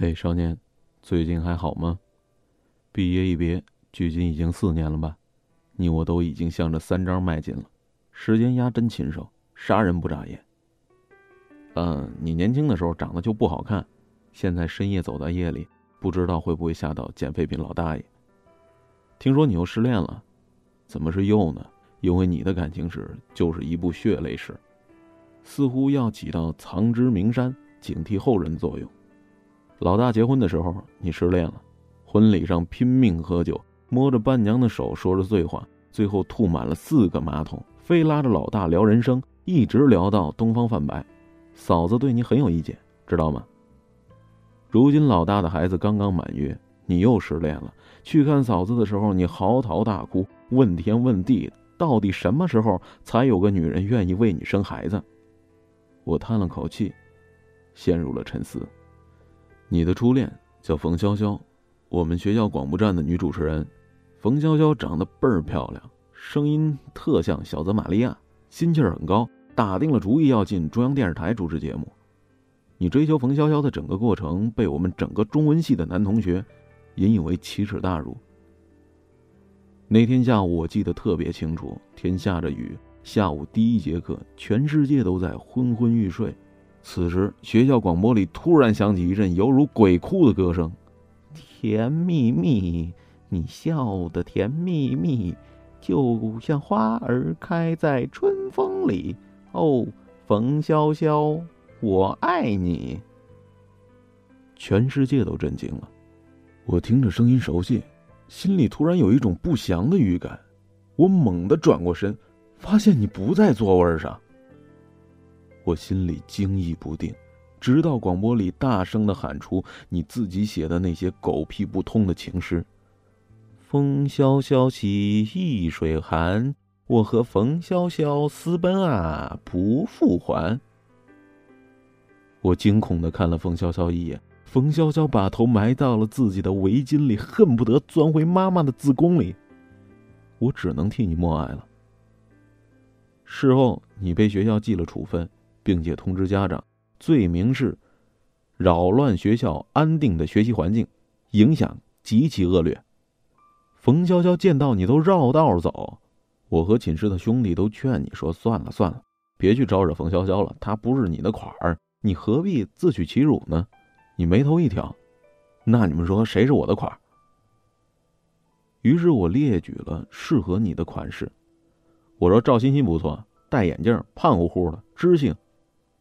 嘿，少年，最近还好吗？毕业一别，距今已经四年了吧？你我都已经向着三张迈进了。时间压真禽兽，杀人不眨眼。嗯，你年轻的时候长得就不好看，现在深夜走在夜里，不知道会不会吓到捡废品老大爷。听说你又失恋了，怎么是又呢？因为你的感情史就是一部血泪史，似乎要起到藏之名山、警惕后人作用。老大结婚的时候，你失恋了，婚礼上拼命喝酒，摸着伴娘的手说着醉话，最后吐满了四个马桶，非拉着老大聊人生，一直聊到东方泛白。嫂子对你很有意见，知道吗？如今老大的孩子刚刚满月，你又失恋了。去看嫂子的时候，你嚎啕大哭，问天问地，到底什么时候才有个女人愿意为你生孩子？我叹了口气，陷入了沉思。你的初恋叫冯潇潇，我们学校广播站的女主持人。冯潇潇长得倍儿漂亮，声音特像小泽玛利亚，心气儿很高，打定了主意要进中央电视台主持节目。你追求冯潇潇的整个过程，被我们整个中文系的男同学引以为奇耻大辱。那天下午我记得特别清楚，天下着雨，下午第一节课，全世界都在昏昏欲睡。此时，学校广播里突然响起一阵犹如鬼哭的歌声：“甜蜜蜜，你笑得甜蜜蜜，就像花儿开在春风里。”哦，冯潇潇，我爱你。全世界都震惊了。我听着声音熟悉，心里突然有一种不祥的预感。我猛地转过身，发现你不在座位上。我心里惊疑不定，直到广播里大声的喊出你自己写的那些狗屁不通的情诗：“风萧萧兮易水寒，我和冯潇潇私奔啊，不复还。”我惊恐的看了冯潇潇一眼，冯潇潇把头埋到了自己的围巾里，恨不得钻回妈妈的子宫里。我只能替你默哀了。事后，你被学校记了处分。并且通知家长，罪名是扰乱学校安定的学习环境，影响极其恶劣。冯潇潇见到你都绕道走，我和寝室的兄弟都劝你说：“算了算了，别去招惹冯潇潇了，他不是你的款儿，你何必自取其辱呢？”你眉头一挑，那你们说谁是我的款儿？于是我列举了适合你的款式，我说赵欣欣不错，戴眼镜，胖乎乎的，知性。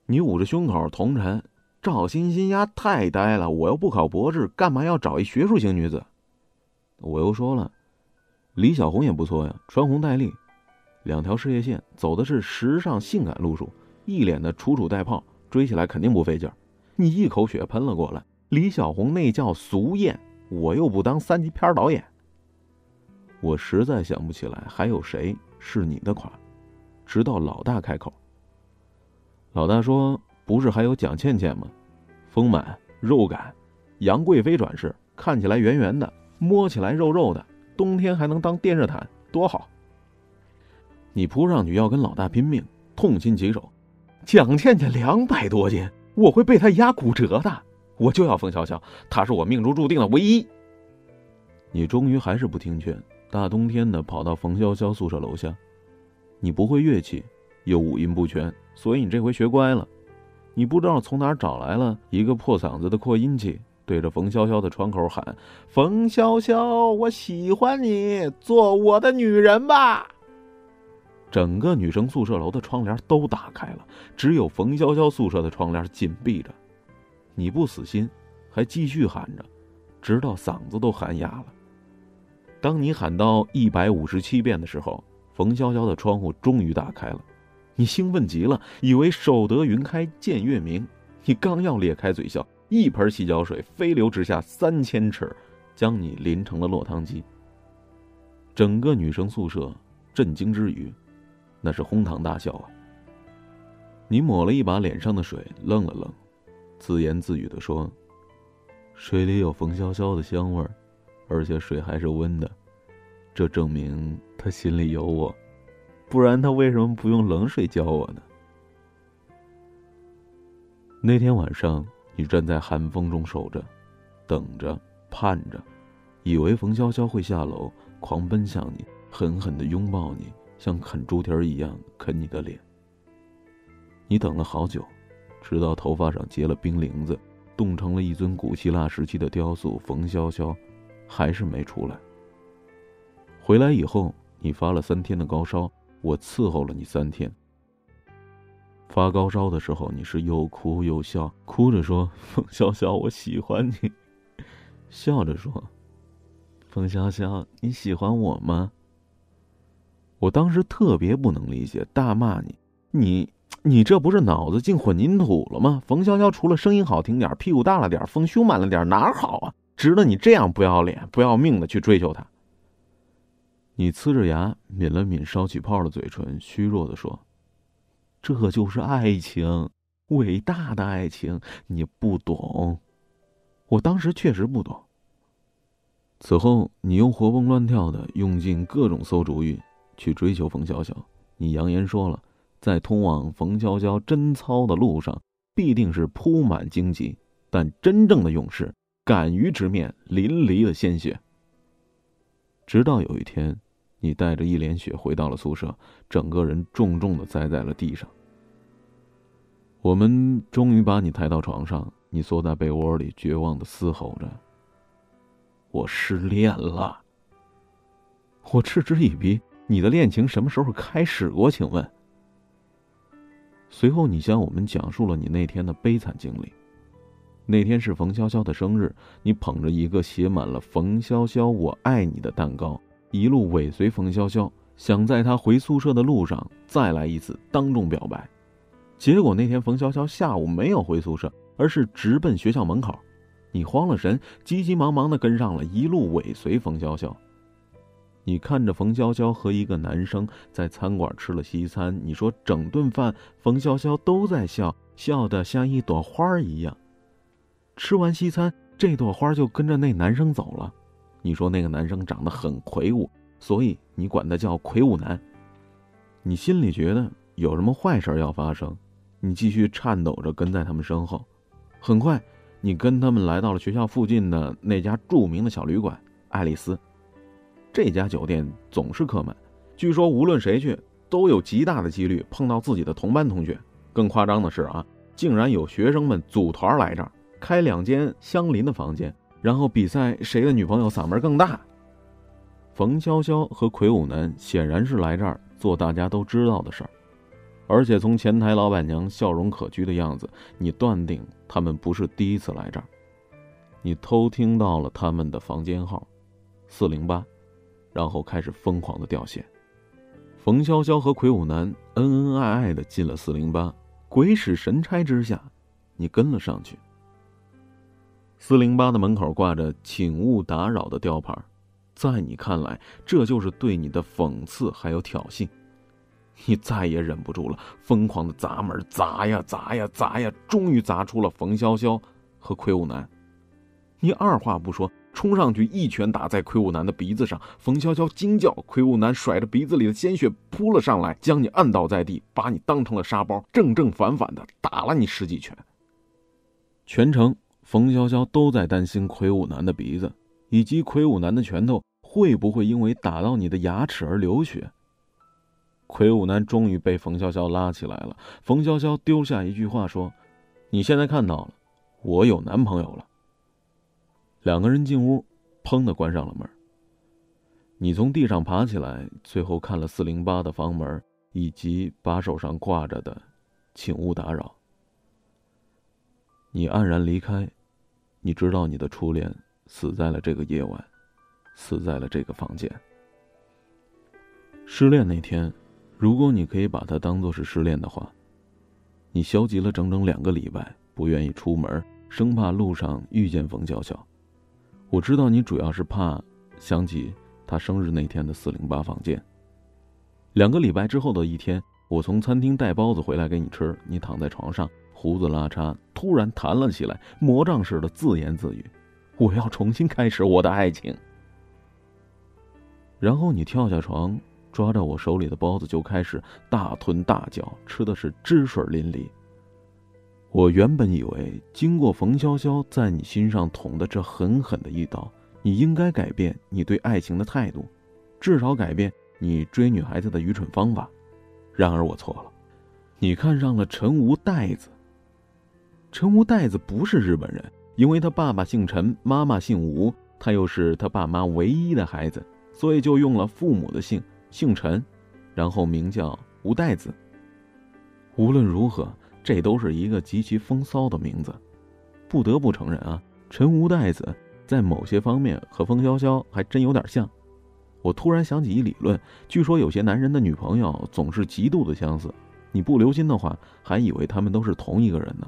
你捂着胸口，同晨，赵欣欣丫太呆了。我又不考博士，干嘛要找一学术型女子？我又说了，李小红也不错呀，穿红戴绿，两条事业线，走的是时尚性感路数，一脸的楚楚带泡，追起来肯定不费劲儿。你一口血喷了过来，李小红那叫俗艳，我又不当三级片导演。我实在想不起来还有谁是你的款，直到老大开口。老大说：“不是还有蒋倩倩吗？丰满、肉感，杨贵妃转世，看起来圆圆的，摸起来肉肉的，冬天还能当电热毯，多好。”你扑上去要跟老大拼命，痛心疾首。蒋倩倩两百多斤，我会被她压骨折的。我就要冯潇潇，她是我命中注定的唯一。你终于还是不听劝，大冬天的跑到冯潇潇宿舍楼下。你不会乐器。又五音不全，所以你这回学乖了。你不知道从哪找来了一个破嗓子的扩音器，对着冯潇潇的窗口喊：“冯潇潇，我喜欢你，做我的女人吧。”整个女生宿舍楼的窗帘都打开了，只有冯潇潇宿舍的窗帘紧闭着。你不死心，还继续喊着，直到嗓子都喊哑了。当你喊到一百五十七遍的时候，冯潇潇的窗户终于打开了。你兴奋极了，以为守得云开见月明。你刚要咧开嘴笑，一盆洗脚水飞流直下三千尺，将你淋成了落汤鸡。整个女生宿舍震惊之余，那是哄堂大笑啊！你抹了一把脸上的水，愣了愣，自言自语的说：“水里有冯潇潇的香味，而且水还是温的，这证明他心里有我。”不然他为什么不用冷水浇我呢？那天晚上，你站在寒风中守着，等着，盼着，以为冯潇潇会下楼，狂奔向你，狠狠的拥抱你，像啃猪蹄儿一样啃你的脸。你等了好久，直到头发上结了冰凌子，冻成了一尊古希腊时期的雕塑，冯潇潇还是没出来。回来以后，你发了三天的高烧，我伺候了你三天。发高烧的时候，你是又哭又笑，哭着说：“冯潇潇，我喜欢你。”笑着说：“冯潇潇，你喜欢我吗？”我当时特别不能理解，大骂你：“你，你这不是脑子进混凝土了吗？”冯潇潇除了声音好听点，屁股大了点，丰胸满了点，哪好啊？值得你这样不要脸、不要命的去追求他？你呲着牙抿了抿烧起泡的嘴唇，虚弱的说。这就是爱情，伟大的爱情，你不懂。我当时确实不懂。此后，你又活蹦乱跳的，用尽各种馊主意去追求冯潇潇。你扬言说了，在通往冯潇潇贞操的路上，必定是铺满荆棘，但真正的勇士敢于直面淋漓的鲜血。直到有一天，你带着一脸血回到了宿舍，整个人重重的栽在了地上。我们终于把你抬到床上，你缩在被窝里，绝望的嘶吼着：“我失恋了。”我嗤之以鼻：“你的恋情什么时候开始过？请问？”随后，你向我们讲述了你那天的悲惨经历。那天是冯潇潇的生日，你捧着一个写满了“冯潇潇我爱你”的蛋糕，一路尾随冯潇潇，想在他回宿舍的路上再来一次当众表白。结果那天，冯潇潇下午没有回宿舍，而是直奔学校门口。你慌了神，急急忙忙的跟上了，一路尾随冯潇潇。你看着冯潇潇和一个男生在餐馆吃了西餐，你说整顿饭冯潇潇都在笑，笑得像一朵花一样。吃完西餐，这朵花就跟着那男生走了。你说那个男生长得很魁梧，所以你管他叫魁梧男。你心里觉得有什么坏事要发生。你继续颤抖着跟在他们身后，很快，你跟他们来到了学校附近的那家著名的小旅馆——爱丽丝。这家酒店总是客满，据说无论谁去都有极大的几率碰到自己的同班同学。更夸张的是啊，竟然有学生们组团来这儿，开两间相邻的房间，然后比赛谁的女朋友嗓门更大。冯潇潇和魁梧男显然是来这儿做大家都知道的事儿。而且从前台老板娘笑容可掬的样子，你断定他们不是第一次来这儿。你偷听到了他们的房间号，四零八，然后开始疯狂的掉线。冯潇潇和魁梧男恩恩爱爱的进了四零八，鬼使神差之下，你跟了上去。四零八的门口挂着“请勿打扰”的吊牌，在你看来，这就是对你的讽刺还有挑衅。你再也忍不住了，疯狂的砸门，砸呀砸呀砸呀，终于砸出了冯潇潇和魁梧男。你二话不说，冲上去一拳打在魁梧男的鼻子上。冯潇潇惊叫，魁梧男甩着鼻子里的鲜血扑了上来，将你按倒在地，把你当成了沙包，正正反反的打了你十几拳。全程，冯潇潇都在担心魁梧男的鼻子，以及魁梧男的拳头会不会因为打到你的牙齿而流血。魁梧男终于被冯潇潇拉起来了。冯潇潇丢下一句话说：“你现在看到了，我有男朋友了。”两个人进屋，砰的关上了门。你从地上爬起来，最后看了四零八的房门以及把手上挂着的“请勿打扰”。你黯然离开，你知道你的初恋死在了这个夜晚，死在了这个房间。失恋那天。如果你可以把它当做是失恋的话，你消极了整整两个礼拜，不愿意出门，生怕路上遇见冯笑笑。我知道你主要是怕想起他生日那天的四零八房间。两个礼拜之后的一天，我从餐厅带包子回来给你吃，你躺在床上，胡子拉碴，突然弹了起来，魔杖似的自言自语：“我要重新开始我的爱情。”然后你跳下床。抓着我手里的包子就开始大吞大嚼，吃的是汁水淋漓。我原本以为，经过冯潇潇在你心上捅的这狠狠的一刀，你应该改变你对爱情的态度，至少改变你追女孩子的愚蠢方法。然而我错了，你看上了陈无代子。陈无代子不是日本人，因为他爸爸姓陈，妈妈姓吴，他又是他爸妈唯一的孩子，所以就用了父母的姓，姓陈，然后名叫吴代子。无论如何。这都是一个极其风骚的名字，不得不承认啊，陈无代子在某些方面和风萧萧还真有点像。我突然想起一理论，据说有些男人的女朋友总是极度的相似，你不留心的话，还以为他们都是同一个人呢。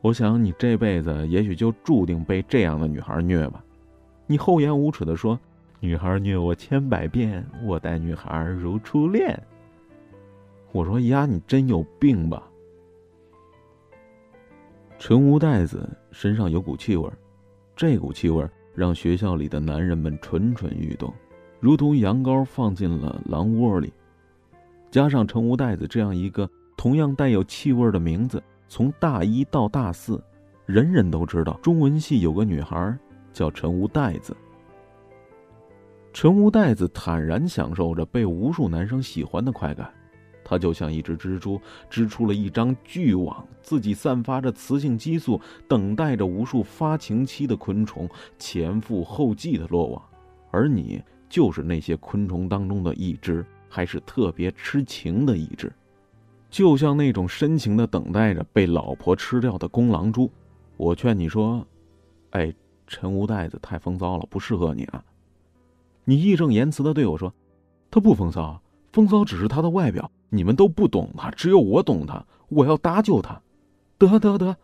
我想你这辈子也许就注定被这样的女孩虐吧。你厚颜无耻的说：“女孩虐我千百遍，我待女孩如初恋。”我说呀，你真有病吧。陈无代子身上有股气味这股气味让学校里的男人们蠢蠢欲动，如同羊羔放进了狼窝里。加上陈无代子这样一个同样带有气味的名字，从大一到大四，人人都知道中文系有个女孩叫陈无代子。陈无代子坦然享受着被无数男生喜欢的快感。他就像一只蜘蛛织出了一张巨网，自己散发着雌性激素，等待着无数发情期的昆虫前赴后继的落网，而你就是那些昆虫当中的一只，还是特别痴情的一只，就像那种深情的等待着被老婆吃掉的公狼蛛。我劝你说：“哎，陈无袋子太风骚了，不适合你啊。”你义正言辞的对我说：“他不风骚，风骚只是他的外表。”你们都不懂他，只有我懂他。我要搭救他，得得得，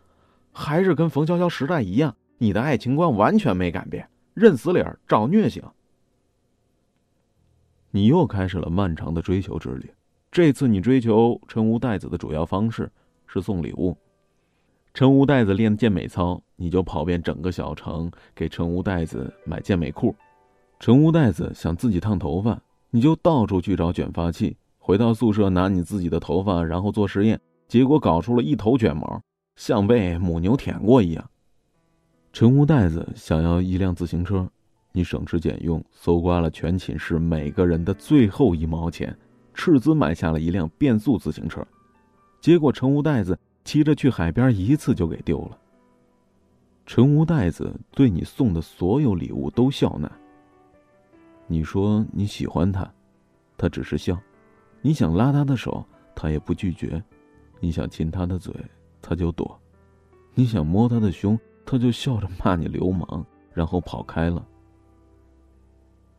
还是跟冯潇潇时代一样，你的爱情观完全没改变，认死理儿，找虐行。你又开始了漫长的追求之旅。这次你追求陈无代子的主要方式是送礼物。陈无代子练健美操，你就跑遍整个小城给陈无代子买健美裤。陈无代子想自己烫头发，你就到处去找卷发器。回到宿舍，拿你自己的头发，然后做实验，结果搞出了一头卷毛，像被母牛舔过一样。陈无袋子想要一辆自行车，你省吃俭用，搜刮了全寝室每个人的最后一毛钱，斥资买下了一辆变速自行车。结果陈无袋子骑着去海边，一次就给丢了。陈无袋子对你送的所有礼物都笑纳。你说你喜欢他，他只是笑。你想拉他的手，他也不拒绝；你想亲他的嘴，他就躲；你想摸他的胸，他就笑着骂你流氓，然后跑开了。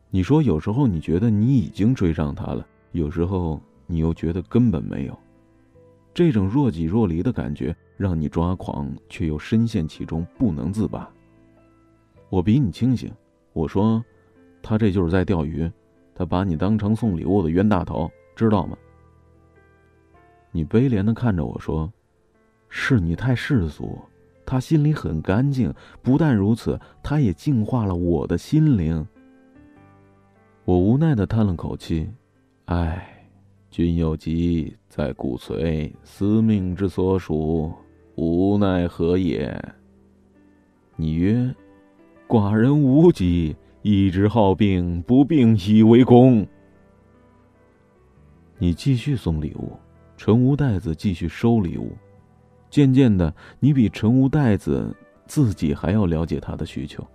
你说有时候你觉得你已经追上他了，有时候你又觉得根本没有。这种若即若离的感觉让你抓狂，却又深陷其中不能自拔。我比你清醒，我说，他这就是在钓鱼，他把你当成送礼物的冤大头。知道吗？你悲怜的看着我说：“是你太世俗，他心里很干净。不但如此，他也净化了我的心灵。”我无奈的叹了口气：“唉，君有疾在骨髓，司命之所属，无奈何也。”你曰：“寡人无疾，一直好病，不病以为功。”你继续送礼物，陈无袋子继续收礼物。渐渐的，你比陈无袋子自己还要了解他的需求。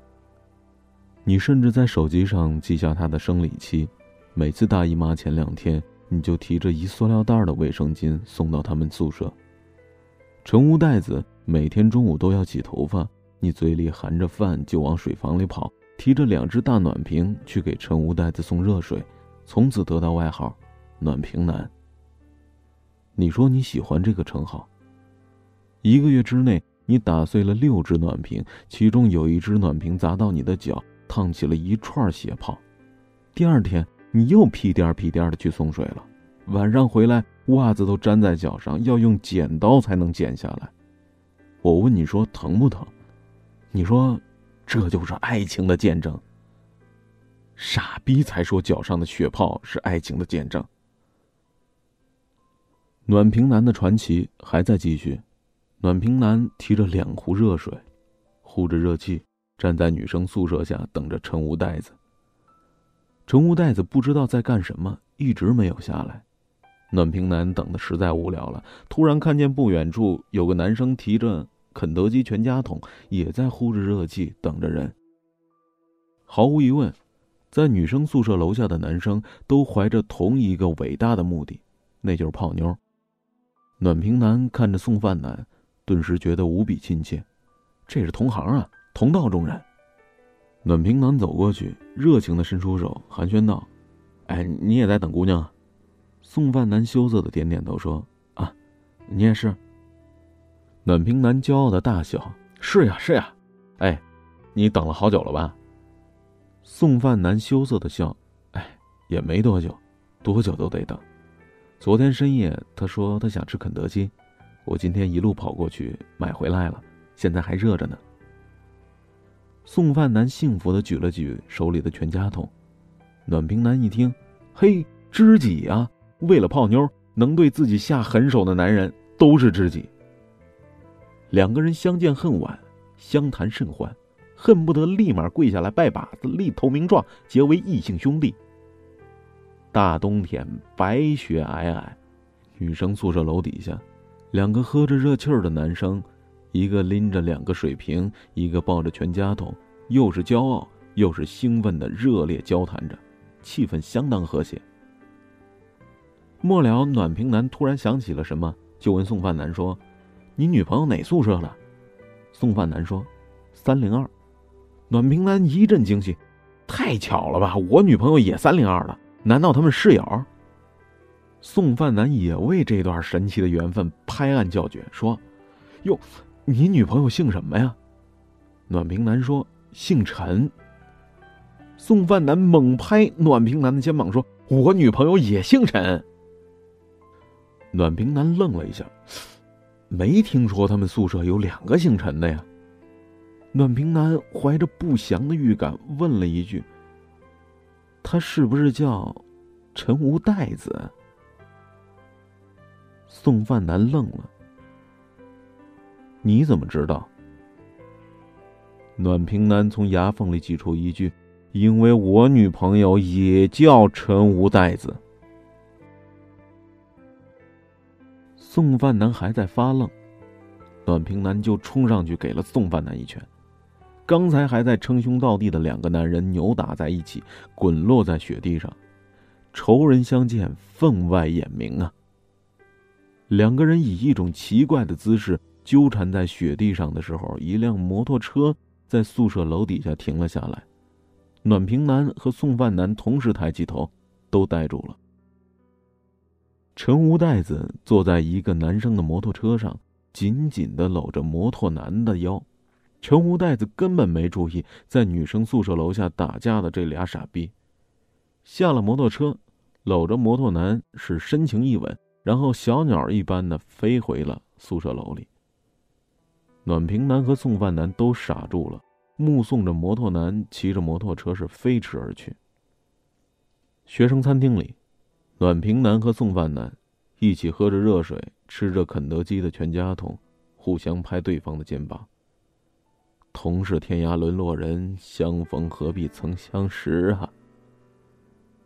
你甚至在手机上记下他的生理期，每次大姨妈前两天，你就提着一塑料袋的卫生巾送到他们宿舍。陈无袋子每天中午都要洗头发，你嘴里含着饭就往水房里跑，提着两只大暖瓶去给陈无袋子送热水，从此得到外号。暖瓶男。你说你喜欢这个称号。一个月之内，你打碎了六只暖瓶，其中有一只暖瓶砸到你的脚，烫起了一串血泡。第二天，你又屁颠屁颠的去送水了，晚上回来，袜子都粘在脚上，要用剪刀才能剪下来。我问你说疼不疼？你说，这就是爱情的见证。傻逼才说脚上的血泡是爱情的见证。暖瓶男的传奇还在继续，暖瓶男提着两壶热水，呼着热气，站在女生宿舍下等着陈无袋子。陈无袋子不知道在干什么，一直没有下来。暖瓶男等的实在无聊了，突然看见不远处有个男生提着肯德基全家桶，也在呼着热气等着人。毫无疑问，在女生宿舍楼下的男生都怀着同一个伟大的目的，那就是泡妞。暖瓶男看着送饭男。顿时觉得无比亲切，这是同行啊，同道中人。暖瓶男走过去，热情的伸出手，寒暄道：“哎，你也在等姑娘啊？”送饭男羞涩的点点头说：“啊，你也是。”暖瓶男骄傲的大笑：“是呀，是呀。”哎，你等了好久了吧？送饭男羞涩的笑：“哎，也没多久，多久都得等。昨天深夜，他说他想吃肯德基。”我今天一路跑过去买回来了，现在还热着呢。送饭男幸福的举了举手里的全家桶，暖瓶男一听，嘿，知己啊！为了泡妞，能对自己下狠手的男人都是知己。两个人相见恨晚，相谈甚欢，恨不得立马跪下来拜把子，立投名状，结为异姓兄弟。大冬天，白雪皑皑，女生宿舍楼底下。两个喝着热气儿的男生，一个拎着两个水瓶，一个抱着全家桶，又是骄傲又是兴奋的热烈交谈着，气氛相当和谐。末了，暖瓶男突然想起了什么，就问送饭男说：“你女朋友哪宿舍的？”送饭男说：“三零二。”暖瓶男一阵惊喜：“太巧了吧！我女朋友也三零二的，难道他们室友？”送饭男也为这段神奇的缘分拍案叫绝，说：“哟，你女朋友姓什么呀？”暖瓶男说：“姓陈。”送饭男猛拍暖瓶男的肩膀说：“我女朋友也姓陈。”暖瓶男愣了一下，没听说他们宿舍有两个姓陈的呀。暖瓶男怀着不祥的预感问了一句：“他是不是叫陈无代子？”送饭男愣了，你怎么知道？暖瓶男从牙缝里挤出一句：“因为我女朋友也叫陈无袋子。”送饭男还在发愣，暖瓶男就冲上去给了送饭男一拳。刚才还在称兄道弟的两个男人扭打在一起，滚落在雪地上，仇人相见，分外眼明啊！两个人以一种奇怪的姿势纠缠在雪地上的时候，一辆摩托车在宿舍楼底下停了下来。暖瓶男和送饭男同时抬起头，都呆住了。陈无袋子坐在一个男生的摩托车上，紧紧的搂着摩托男的腰。陈无袋子根本没注意在女生宿舍楼下打架的这俩傻逼。下了摩托车，搂着摩托男是深情一吻。然后小鸟一般的飞回了宿舍楼里。暖瓶男和送饭男都傻住了，目送着摩托男骑着摩托车是飞驰而去。学生餐厅里，暖瓶男和送饭男一起喝着热水，吃着肯德基的全家桶，互相拍对方的肩膀。同是天涯沦落人，相逢何必曾相识啊！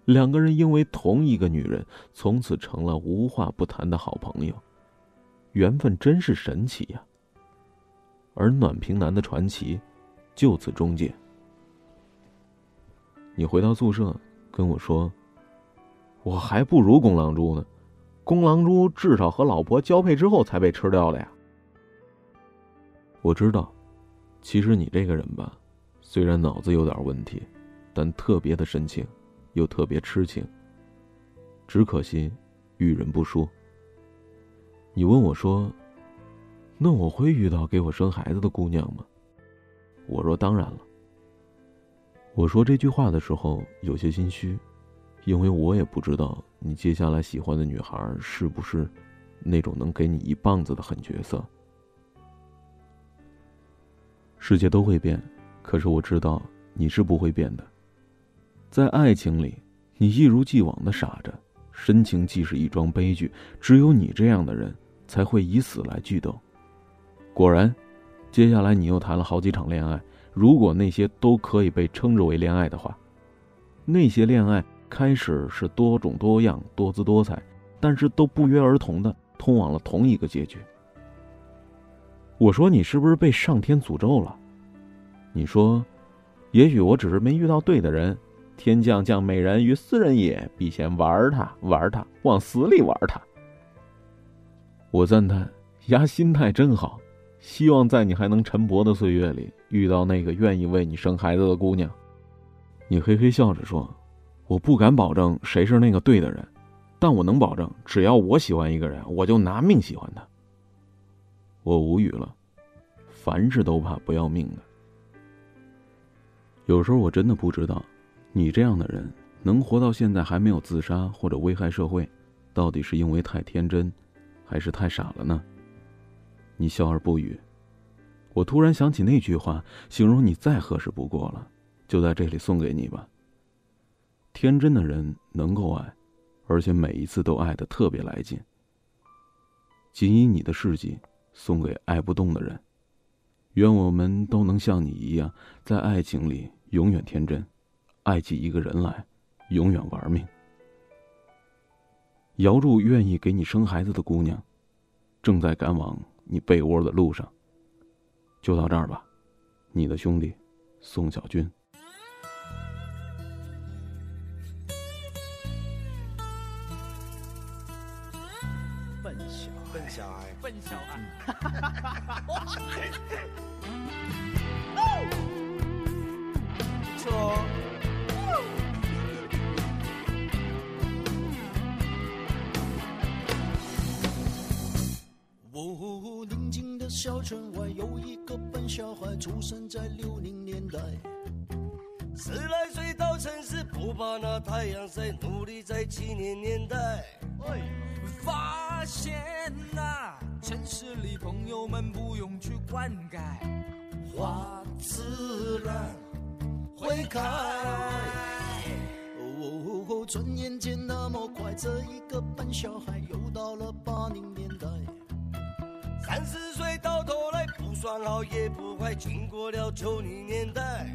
两个人因为同一个女人，从此成了无话不谈的好朋友，缘分真是神奇呀。而暖瓶男的传奇就此终结。你回到宿舍跟我说，我还不如公狼猪呢，公狼猪至少和老婆交配之后才被吃掉的呀。我知道，其实你这个人吧，虽然脑子有点问题，但特别的深情。又特别痴情，只可惜遇人不淑。你问我说：“那我会遇到给我生孩子的姑娘吗？”我说：“当然了。”我说这句话的时候有些心虚，因为我也不知道你接下来喜欢的女孩是不是那种能给你一棒子的狠角色。世界都会变，可是我知道你是不会变的。在爱情里，你一如既往的傻着，深情既是一桩悲剧。只有你这样的人，才会以死来剧斗。果然，接下来你又谈了好几场恋爱。如果那些都可以被称之为恋爱的话，那些恋爱开始是多种多样、多姿多彩，但是都不约而同的通往了同一个结局。我说你是不是被上天诅咒了？你说，也许我只是没遇到对的人。天降降美人于斯人也，必先玩他，玩他，往死里玩他。我赞叹，丫心态真好。希望在你还能晨勃的岁月里，遇到那个愿意为你生孩子的姑娘。你嘿嘿笑着说：“我不敢保证谁是那个对的人，但我能保证，只要我喜欢一个人，我就拿命喜欢他。”我无语了，凡事都怕不要命的。有时候我真的不知道，你这样的人能活到现在还没有自杀或者危害社会，到底是因为太天真，还是太傻了呢？你笑而不语，我突然想起那句话，形容你再合适不过了，就在这里送给你吧。天真的人能够爱，而且每一次都爱的特别来劲。仅以你的事迹，送给爱不动的人。愿我们都能像你一样，在爱情里永远天真，爱起一个人来，永远玩命。遥祝愿意给你生孩子的姑娘，正在赶往。你被窝的路上，就到这儿吧，你的兄弟，宋小军。小村外有一个笨小孩，出生在六零年代。十来岁到城市，不怕那太阳晒，努力在七年年代。发现呐，城市里朋友们不用去灌溉，花自然会开。哦，转眼间那么快，这一个笨小孩又到了八零年代。三十岁到头来不算好也不坏，经过了九零年代，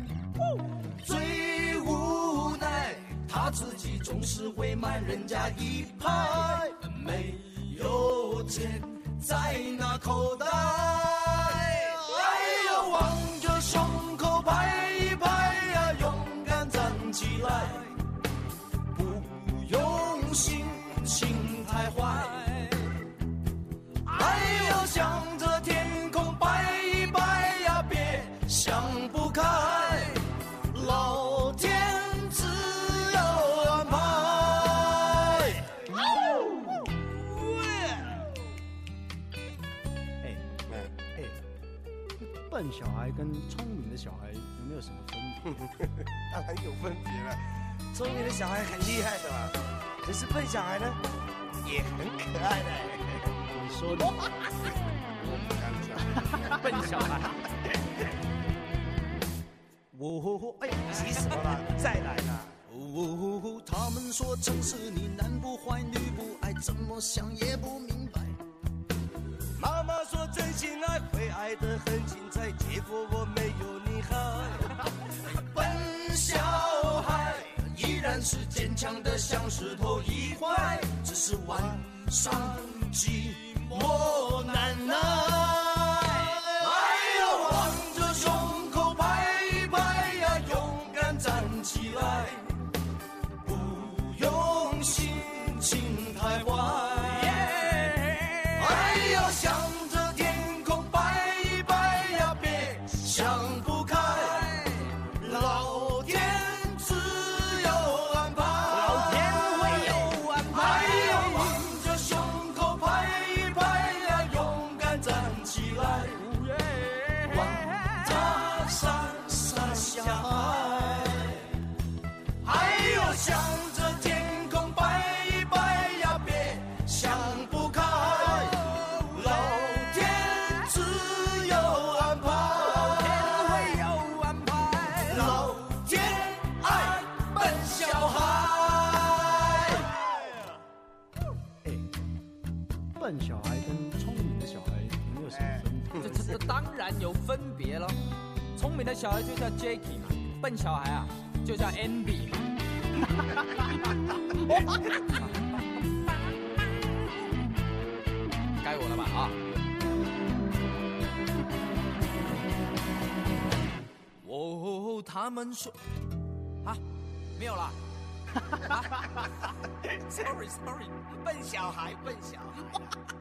最无奈他自己总是会慢人家一拍，没有钱在那口袋，哎呀，望着胸口拍一拍呀，勇敢站起来，不用心笨小孩跟聪明的小孩有没有什么分别？当然有分别了，聪明的小孩很厉害的嘛，可是笨小孩呢，也很可爱的。你说的，笨小孩。哦，哎，急什么了？再来了。哦，他们说城市里男不坏女不爱，怎么想也不明白。妈妈说真心爱会爱得很精彩，结果我没有你好。笨小孩依然是坚强的像石头一块，只是晚上寂寞难耐，笨小孩跟聪明的小孩有没有什么分别？这这这当然有分别了。聪明的小孩就叫 Jacky 嘛，笨小孩啊就叫 Andy 嘛。该我了吧啊！哦，他们说啊，没有啦。啊 Sorry Sorry，笨小孩，笨小孩。